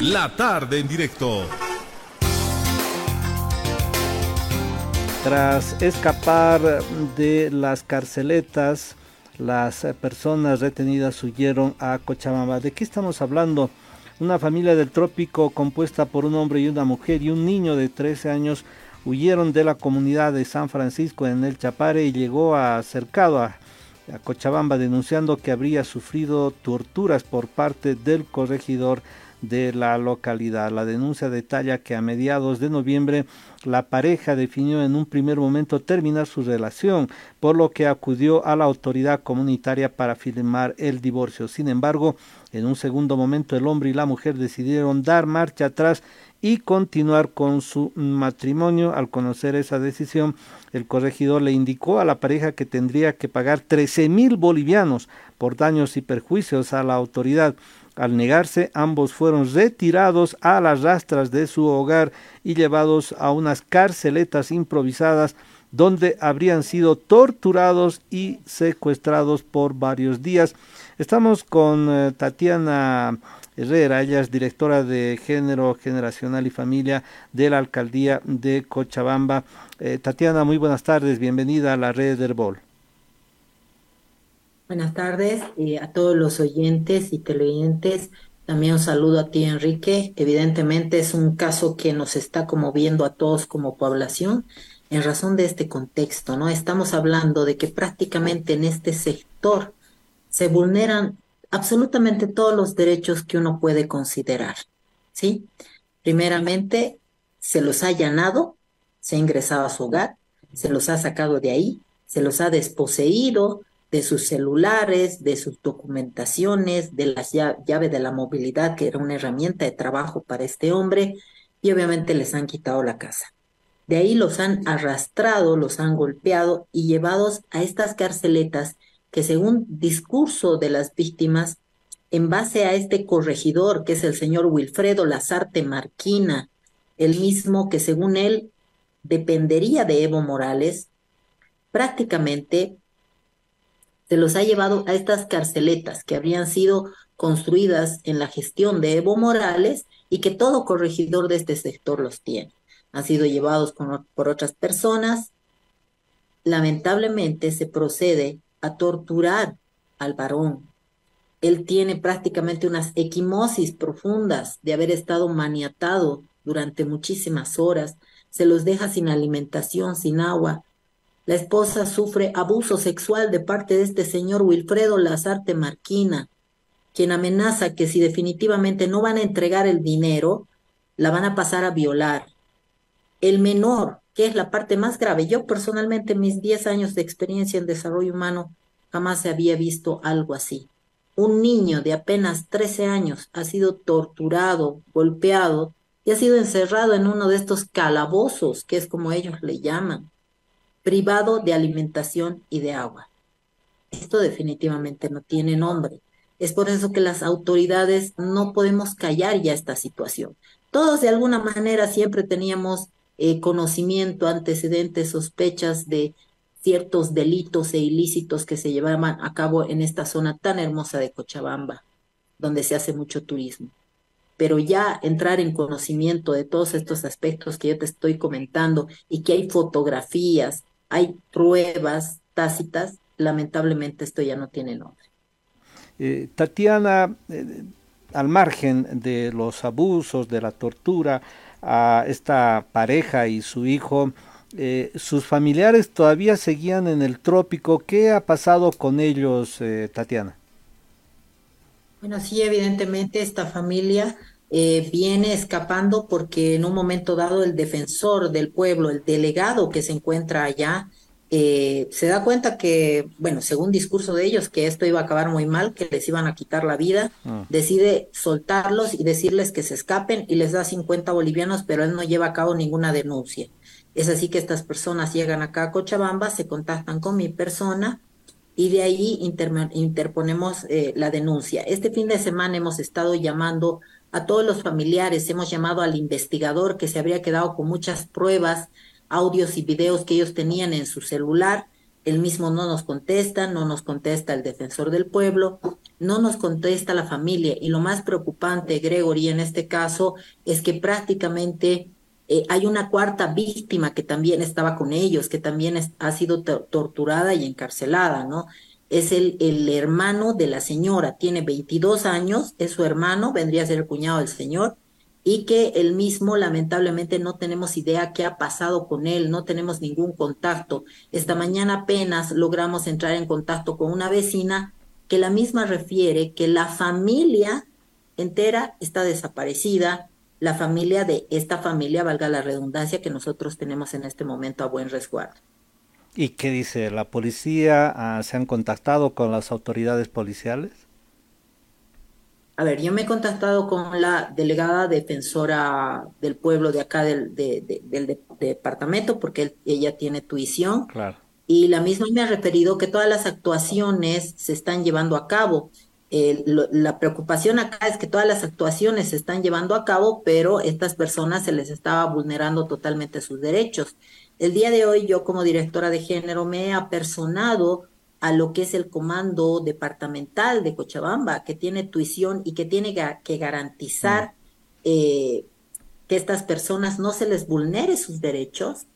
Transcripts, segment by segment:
La tarde en directo. Tras escapar de las carceletas, las personas retenidas huyeron a Cochabamba. ¿De qué estamos hablando? Una familia del trópico compuesta por un hombre y una mujer y un niño de 13 años huyeron de la comunidad de San Francisco en el Chapare y llegó a a Cochabamba denunciando que habría sufrido torturas por parte del corregidor de la localidad. La denuncia detalla que a mediados de noviembre la pareja definió en un primer momento terminar su relación, por lo que acudió a la autoridad comunitaria para firmar el divorcio. Sin embargo, en un segundo momento el hombre y la mujer decidieron dar marcha atrás y continuar con su matrimonio. Al conocer esa decisión, el corregidor le indicó a la pareja que tendría que pagar 13 mil bolivianos por daños y perjuicios a la autoridad. Al negarse, ambos fueron retirados a las rastras de su hogar y llevados a unas carceletas improvisadas donde habrían sido torturados y secuestrados por varios días. Estamos con eh, Tatiana Herrera, ella es directora de Género Generacional y Familia de la Alcaldía de Cochabamba. Eh, Tatiana, muy buenas tardes, bienvenida a la red Herbol. Buenas tardes a todos los oyentes y televidentes. También un saludo a ti, Enrique. Evidentemente es un caso que nos está conmoviendo a todos como población en razón de este contexto, ¿no? Estamos hablando de que prácticamente en este sector se vulneran absolutamente todos los derechos que uno puede considerar, ¿sí? Primeramente, se los ha allanado, se ha ingresado a su hogar, se los ha sacado de ahí, se los ha desposeído, de sus celulares, de sus documentaciones, de las llaves de la movilidad, que era una herramienta de trabajo para este hombre, y obviamente les han quitado la casa. De ahí los han arrastrado, los han golpeado y llevados a estas carceletas que según discurso de las víctimas, en base a este corregidor, que es el señor Wilfredo Lazarte Marquina, el mismo que según él dependería de Evo Morales, prácticamente se los ha llevado a estas carceletas que habrían sido construidas en la gestión de Evo Morales y que todo corregidor de este sector los tiene. Han sido llevados por otras personas. Lamentablemente se procede a torturar al varón. Él tiene prácticamente unas equimosis profundas de haber estado maniatado durante muchísimas horas. Se los deja sin alimentación, sin agua, la esposa sufre abuso sexual de parte de este señor Wilfredo Lazarte Marquina, quien amenaza que si definitivamente no van a entregar el dinero, la van a pasar a violar. El menor, que es la parte más grave, yo personalmente en mis 10 años de experiencia en desarrollo humano jamás se había visto algo así. Un niño de apenas 13 años ha sido torturado, golpeado y ha sido encerrado en uno de estos calabozos, que es como ellos le llaman privado de alimentación y de agua. Esto definitivamente no tiene nombre. Es por eso que las autoridades no podemos callar ya esta situación. Todos de alguna manera siempre teníamos eh, conocimiento, antecedentes, sospechas de ciertos delitos e ilícitos que se llevaban a cabo en esta zona tan hermosa de Cochabamba, donde se hace mucho turismo. Pero ya entrar en conocimiento de todos estos aspectos que yo te estoy comentando y que hay fotografías, hay pruebas tácitas, lamentablemente esto ya no tiene nombre. Eh, Tatiana, eh, al margen de los abusos, de la tortura a esta pareja y su hijo, eh, sus familiares todavía seguían en el trópico. ¿Qué ha pasado con ellos, Tatiana? Bueno, sí, evidentemente esta familia viene escapando porque en un momento dado el defensor del pueblo, el delegado que se encuentra allá, eh, se da cuenta que, bueno, según discurso de ellos, que esto iba a acabar muy mal, que les iban a quitar la vida, ah. decide soltarlos y decirles que se escapen y les da 50 bolivianos, pero él no lleva a cabo ninguna denuncia. Es así que estas personas llegan acá a Cochabamba, se contactan con mi persona y de ahí interponemos eh, la denuncia. Este fin de semana hemos estado llamando a todos los familiares, hemos llamado al investigador que se habría quedado con muchas pruebas, audios y videos que ellos tenían en su celular el mismo no nos contesta, no nos contesta el defensor del pueblo, no nos contesta la familia. Y lo más preocupante, Gregory, en este caso, es que prácticamente eh, hay una cuarta víctima que también estaba con ellos, que también ha sido torturada y encarcelada, ¿no? Es el, el hermano de la señora, tiene 22 años, es su hermano, vendría a ser el cuñado del señor, y que él mismo lamentablemente no tenemos idea qué ha pasado con él, no tenemos ningún contacto. Esta mañana apenas logramos entrar en contacto con una vecina que la misma refiere que la familia entera está desaparecida, la familia de esta familia, valga la redundancia, que nosotros tenemos en este momento a buen resguardo. ¿Y qué dice la policía? Ah, ¿Se han contactado con las autoridades policiales? A ver, yo me he contactado con la delegada defensora del pueblo de acá del, del departamento porque ella tiene tuición. Claro. Y la misma me ha referido que todas las actuaciones se están llevando a cabo. la preocupación acá es que todas las actuaciones se están llevando a cabo, pero estas personas se les estaba vulnerando totalmente sus derechos. El día de hoy yo como directora de género me he apersonado a lo que es el comando departamental de Cochabamba, que tiene tuición y que tiene que garantizar mm. eh, que estas personas no se les vulnere sus derechos.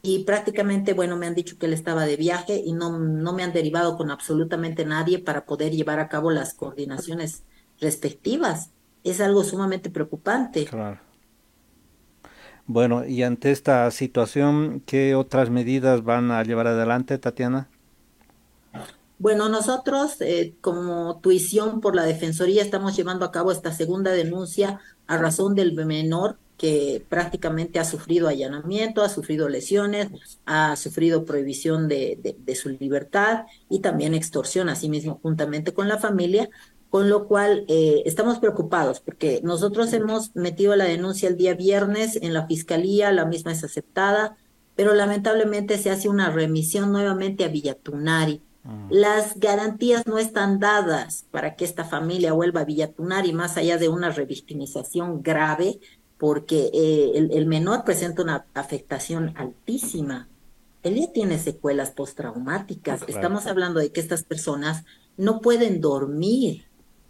Y prácticamente, bueno, me han dicho que él estaba de viaje y no, no me han derivado con absolutamente nadie para poder llevar a cabo las coordinaciones respectivas. Es algo sumamente preocupante. Claro. Bueno, y ante esta situación, ¿qué otras medidas van a llevar adelante, Tatiana? Bueno, nosotros eh, como tuición por la Defensoría estamos llevando a cabo esta segunda denuncia a razón del menor que prácticamente ha sufrido allanamiento, ha sufrido lesiones, ha sufrido prohibición de, de, su libertad y también extorsión, asimismo, juntamente con la familia, con lo cual eh, estamos preocupados porque nosotros hemos metido la denuncia el día viernes en la fiscalía, la misma es aceptada, pero lamentablemente se hace una remisión nuevamente a Villatunari las garantías no están dadas para que esta familia vuelva a Villatunar y más allá de una revictimización grave, porque eh, el, menor presenta una afectación altísima. Él ya tiene secuelas postraumáticas. Estamos hablando de que estas personas no pueden dormir.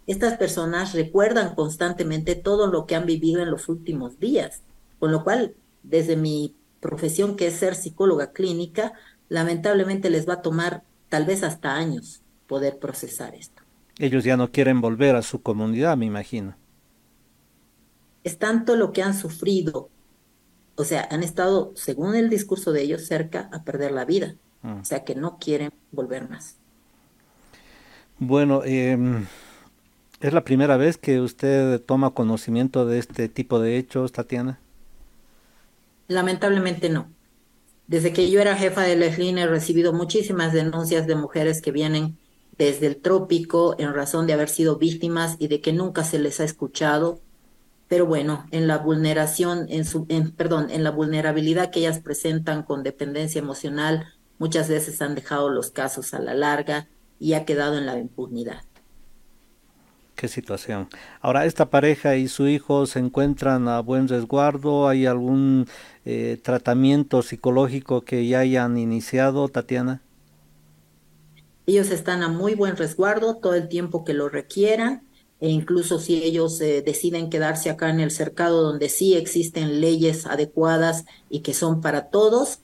Estas personas recuerdan constantemente todo lo que han vivido en los últimos días. Con lo cual, desde mi profesión, que es ser psicóloga clínica, lamentablemente les va a tomar tal vez hasta años poder procesar esto. Ellos ya no quieren volver a su comunidad, me imagino. Es tanto lo que han sufrido, o sea, han estado, según el discurso de ellos, cerca a perder la vida, mm. o sea, que no quieren volver más. Bueno, em, ¿es la primera vez que usted toma conocimiento de este tipo de hechos, Tatiana? Lamentablemente no. Desde que yo era jefa de la he recibido muchísimas denuncias de mujeres que vienen desde el trópico en razón de haber sido víctimas y de que nunca se les ha escuchado. Pero bueno, en la vulneración, en su, perdón, en la vulnerabilidad que ellas presentan con dependencia emocional, muchas veces han dejado los casos a la larga y ha quedado en la impunidad. Qué situación. Ahora, ¿esta pareja y su hijo se encuentran a buen resguardo? ¿Hay algún eh, tratamiento psicológico que ya hayan iniciado, Tatiana? Ellos están a muy buen resguardo todo el tiempo que lo requieran e incluso si ellos eh, deciden quedarse acá en el cercado donde sí existen leyes adecuadas y que son para todos,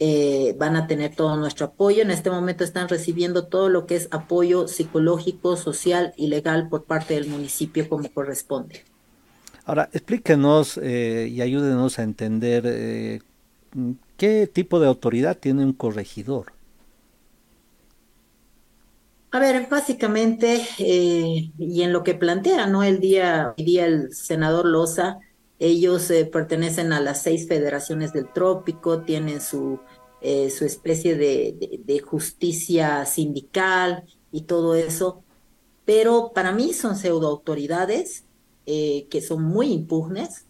eh, van a tener todo nuestro apoyo. En este momento están recibiendo todo lo que es apoyo psicológico, social y legal por parte del municipio como corresponde. Ahora, explíquenos eh, y ayúdenos a entender eh, qué tipo de autoridad tiene un corregidor. A ver, básicamente, eh, y en lo que plantea, ¿no? El día, el día el senador Loza, ellos pertenecen a las seis federaciones del trópico, tienen su, su especie de, justicia sindical y todo eso, pero para mí son pseudo autoridades eh, que son muy impugnes,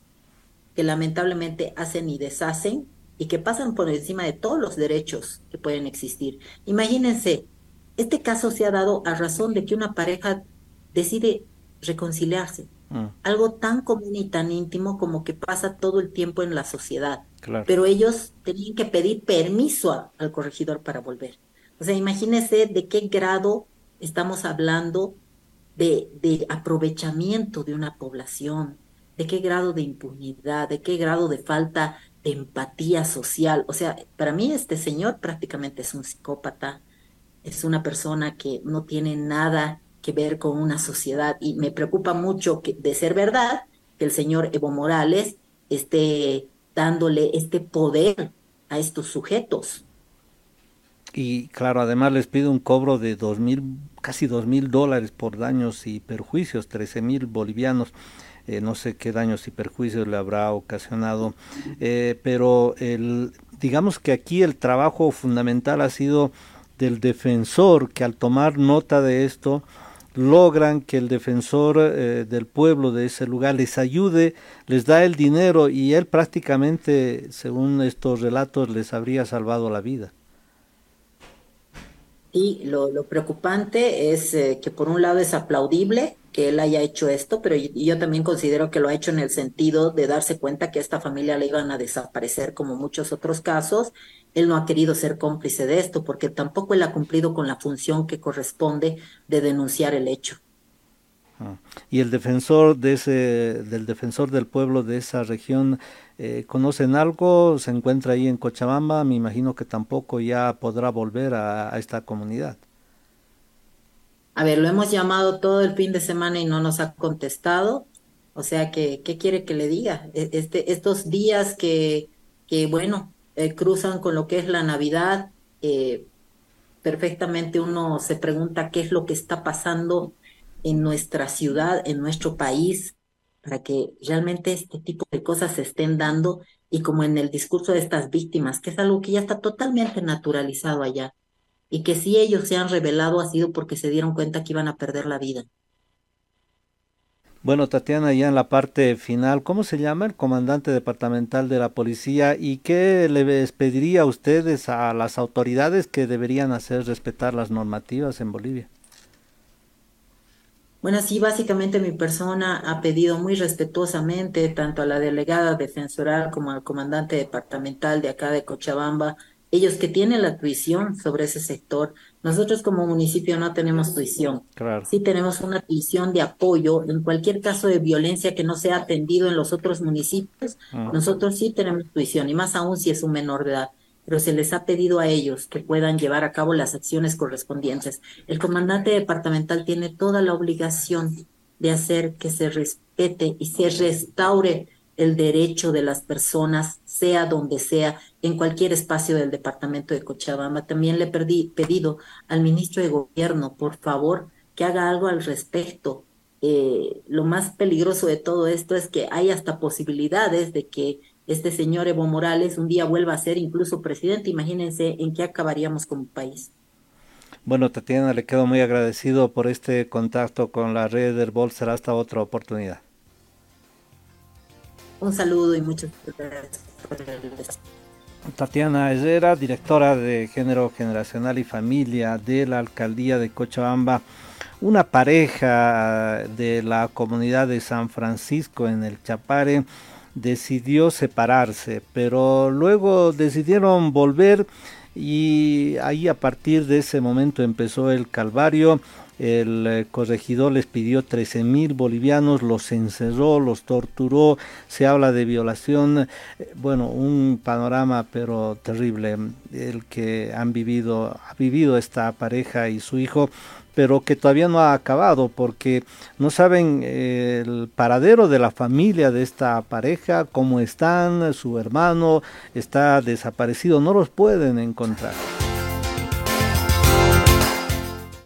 que lamentablemente hacen y deshacen y que pasan por encima de todos los derechos que pueden existir. Imagínense, este caso se ha dado a razón de que una pareja decide reconciliarse. Mm. Algo tan común y tan íntimo como que pasa todo el tiempo en la sociedad. Pero ellos tenían que pedir permiso al corregidor para volver. O sea, imagínense de qué grado estamos hablando de, de aprovechamiento de una población, de qué grado de impunidad, de qué grado de falta de empatía social. O sea, para mí este señor prácticamente es un psicópata, es una persona que no tiene nada que ver con una sociedad y me preocupa mucho que, de ser verdad que el señor Evo Morales esté dándole este poder a estos sujetos. Y claro, además les pide un cobro de dos mil, casi dos mil dólares por daños y perjuicios, trece mil bolivianos. Eh, no sé qué daños y perjuicios le habrá ocasionado, eh, pero el, digamos que aquí el trabajo fundamental ha sido del defensor que al tomar nota de esto logran que el defensor eh, del pueblo de ese lugar les ayude, les da el dinero y él prácticamente, según estos relatos, les habría salvado la vida. Y lo, lo preocupante es eh, que por un lado es aplaudible que él haya hecho esto, pero yo, también considero que lo ha hecho en el sentido de darse cuenta que esta familia le iban a desaparecer como muchos otros casos. Él no ha querido ser cómplice de esto porque tampoco él ha cumplido con la función que corresponde de denunciar el hecho. Y el defensor de ese, del defensor del pueblo de esa región eh, ¿Conocen algo? ¿Se encuentra ahí en Cochabamba? Me imagino que tampoco ya podrá volver a, esta comunidad. A ver, lo hemos llamado todo el fin de semana y no nos ha contestado. O sea, que, ¿qué quiere que le diga? E, este, estos días que, que bueno, eh, cruzan con lo que es la Navidad, eh, perfectamente uno se pregunta qué es lo que está pasando en nuestra ciudad, en nuestro país, para que realmente este tipo de cosas se estén dando y como en el discurso de estas víctimas, que es algo que ya está totalmente naturalizado allá y que si ellos se han revelado ha sido porque se dieron cuenta que iban a perder la vida. Bueno, Tatiana, ya en la parte final, ¿cómo se llama el comandante departamental de la policía y qué les pediría a ustedes a las autoridades que deberían hacer respetar las normativas en Bolivia? Bueno, sí, básicamente mi persona ha pedido muy respetuosamente tanto a la delegada defensoral como al comandante departamental de acá de Cochabamba, ellos que tienen la tuición sobre ese sector. Nosotros como municipio no tenemos tuición. Claro. Sí tenemos una tuición de apoyo en cualquier caso de violencia que no sea atendido en los otros municipios. Ah. Nosotros sí tenemos tuición y más aún si es un menor de edad pero se les ha pedido a ellos que puedan llevar a cabo las acciones correspondientes. El comandante departamental tiene toda la obligación de hacer que se respete y se restaure el derecho de las personas, sea donde sea, en cualquier espacio del departamento de Cochabamba. También le he pedido al ministro de Gobierno, por favor, que haga algo al respecto. Eh, lo más peligroso de todo esto es que hay hasta posibilidades de que este señor Evo Morales un día vuelva a ser incluso presidente, imagínense en qué acabaríamos como país. Bueno, Tatiana, le quedo muy agradecido por este contacto con la red del Bol. Será hasta otra oportunidad. Un saludo y muchas gracias Tatiana Herrera, directora de Género Generacional y Familia de la Alcaldía de Cochabamba. Una pareja de la comunidad de San Francisco en el Chapare decidió separarse, pero luego decidieron volver y ahí a partir de ese momento empezó el calvario. El eh, corregidor les pidió 13 mil bolivianos, los encerró, los torturó, se habla de violación, eh, bueno, un panorama pero terrible el que han vivido, ha vivido esta pareja y su hijo pero que todavía no ha acabado porque no saben eh, el paradero de la familia de esta pareja, cómo están, su hermano está desaparecido, no los pueden encontrar.